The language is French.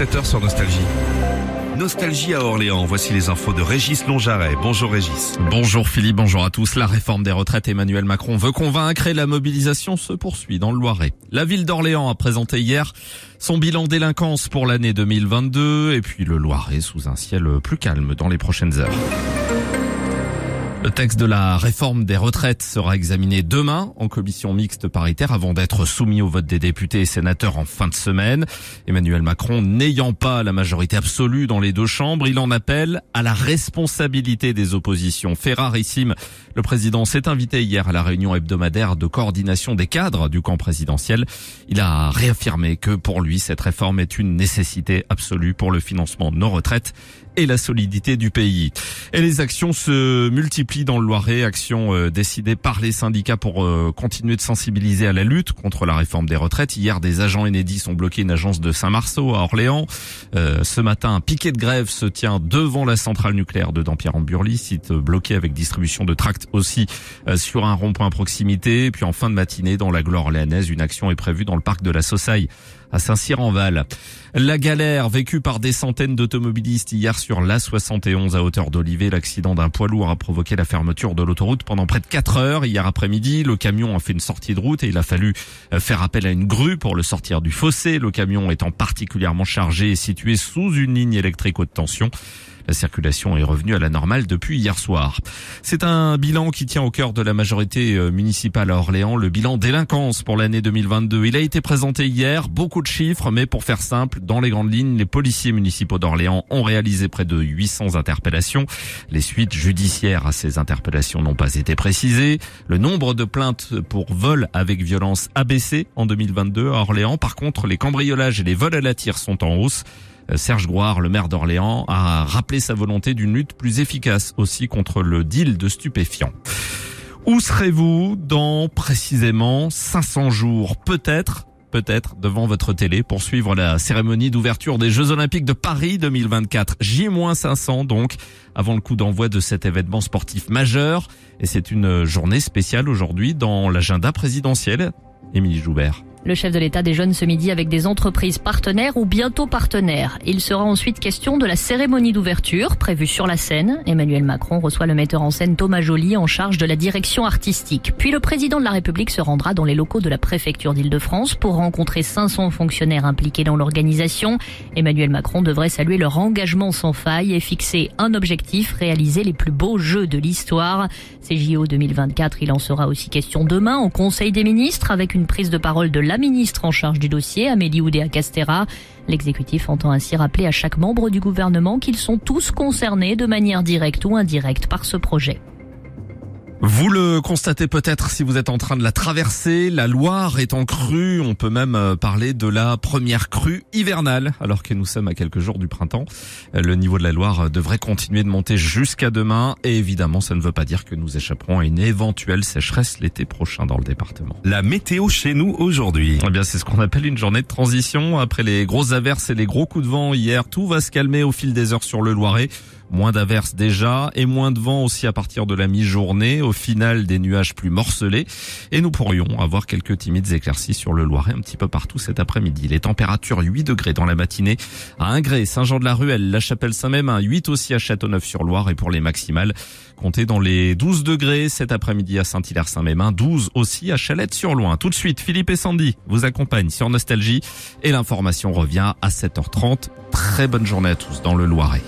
7h sur Nostalgie. Nostalgie à Orléans. Voici les infos de Régis Longjaret. Bonjour Régis. Bonjour Philippe, bonjour à tous. La réforme des retraites, Emmanuel Macron veut convaincre et la mobilisation se poursuit dans le Loiret. La ville d'Orléans a présenté hier son bilan délinquance pour l'année 2022 et puis le Loiret sous un ciel plus calme dans les prochaines heures. Le texte de la réforme des retraites sera examiné demain en commission mixte paritaire avant d'être soumis au vote des députés et sénateurs en fin de semaine. Emmanuel Macron n'ayant pas la majorité absolue dans les deux chambres, il en appelle à la responsabilité des oppositions. Fait rarissime, le président s'est invité hier à la réunion hebdomadaire de coordination des cadres du camp présidentiel. Il a réaffirmé que pour lui, cette réforme est une nécessité absolue pour le financement de nos retraites et la solidité du pays. Et les actions se multiplient dans le Loiret, actions euh, décidées par les syndicats pour euh, continuer de sensibiliser à la lutte contre la réforme des retraites. Hier, des agents Enedis ont bloqué une agence de Saint-Marceau à Orléans. Euh, ce matin, un piquet de grève se tient devant la centrale nucléaire de Dampierre-en-Burly, site bloqué avec distribution de tracts aussi sur un rond-point à proximité. puis en fin de matinée, dans la gloire orléanaise, une action est prévue dans le parc de la Saussaille à Saint-Cyr-en-Val. La galère vécue par des centaines d'automobilistes hier sur l'A71 à hauteur d'Olivet. L'accident d'un poids lourd a provoqué la fermeture de l'autoroute pendant près de 4 heures. Hier après-midi, le camion a fait une sortie de route et il a fallu euh, faire appel à une grue pour le sortir du fossé. Le camion étant particulièrement chargé et situé sous une ligne électrique haute tension. La circulation est revenue à la normale depuis hier soir. C'est un bilan qui tient au cœur de la majorité euh, municipale à Orléans, le bilan délinquance pour l'année 2022. Il a été présenté hier, beaucoup de chiffres, mais pour faire simple, dans les grandes lignes, les policiers municipaux d'Orléans ont réalisé près de 800 interpellations. Les suites judiciaires à ces interpellations n'ont pas été précisées. Le nombre de plaintes pour vol avec violence a baissé en 2022 à Orléans. Par contre, les cambriolages et les vols à la tire sont en hausse. Euh, Serge Grouard, le maire d'Orléans, a rappelé sa volonté d'une lutte plus efficace aussi contre le deal de stupéfiants. Où serez-vous dans précisément 500 jours? Peut-être peut-être devant votre télé pour suivre la cérémonie d'ouverture des Jeux Olympiques de Paris 2024. J-500 donc, avant le coup d'envoi de cet événement sportif majeur. Et c'est une journée spéciale aujourd'hui dans l'agenda présidentiel. Émilie Joubert. Le chef de l'État déjeune ce midi avec des entreprises partenaires ou bientôt partenaires. Il sera ensuite question de la cérémonie d'ouverture prévue sur la scène. Emmanuel Macron reçoit le metteur en scène Thomas Joly en charge de la direction artistique. Puis le président de la République se rendra dans les locaux de la préfecture d'Île-de-France pour rencontrer 500 fonctionnaires impliqués dans l'organisation. Emmanuel Macron devrait saluer leur engagement sans faille et fixer un objectif, réaliser les plus beaux jeux de l'histoire. Ces JO 2024, il en sera aussi question demain au Conseil des ministres avec une prise de parole de la ministre en charge du dossier, Amélie Oudéa-Castera. L'exécutif entend ainsi rappeler à chaque membre du gouvernement qu'ils sont tous concernés de manière directe ou indirecte par ce projet. Vous le constatez peut-être si vous êtes en train de la traverser, la Loire est en crue, on peut même euh, parler de la première crue hivernale alors que nous sommes à quelques jours du printemps. Euh, le niveau de la Loire devrait continuer de monter jusqu'à demain et évidemment ça ne veut pas dire que nous échapperons à une éventuelle sécheresse l'été prochain dans le département. La météo chez nous aujourd'hui. Eh bien c'est ce qu'on appelle une journée de transition après les grosses averses et les gros coups de vent hier, tout va se calmer au fil des heures sur le Loiret. Moins d'averses déjà et moins de vent aussi à partir de la mi-journée. Au final, des nuages plus morcelés et nous pourrions avoir quelques timides éclaircies sur le Loiret un petit peu partout cet après-midi. Les températures 8 degrés dans la matinée à Ingré, Saint-Jean-de-la-Ruelle, La Chapelle-Saint-Même, 8 aussi à Châteauneuf-sur-Loire et pour les maximales, comptez dans les 12 degrés cet après-midi à Saint-Hilaire-Saint-Mémin, 12 aussi à Chalette-sur-Loing. Tout de suite, Philippe et Sandy vous accompagnent sur Nostalgie et l'information revient à 7h30. Très bonne journée à tous dans le Loiret.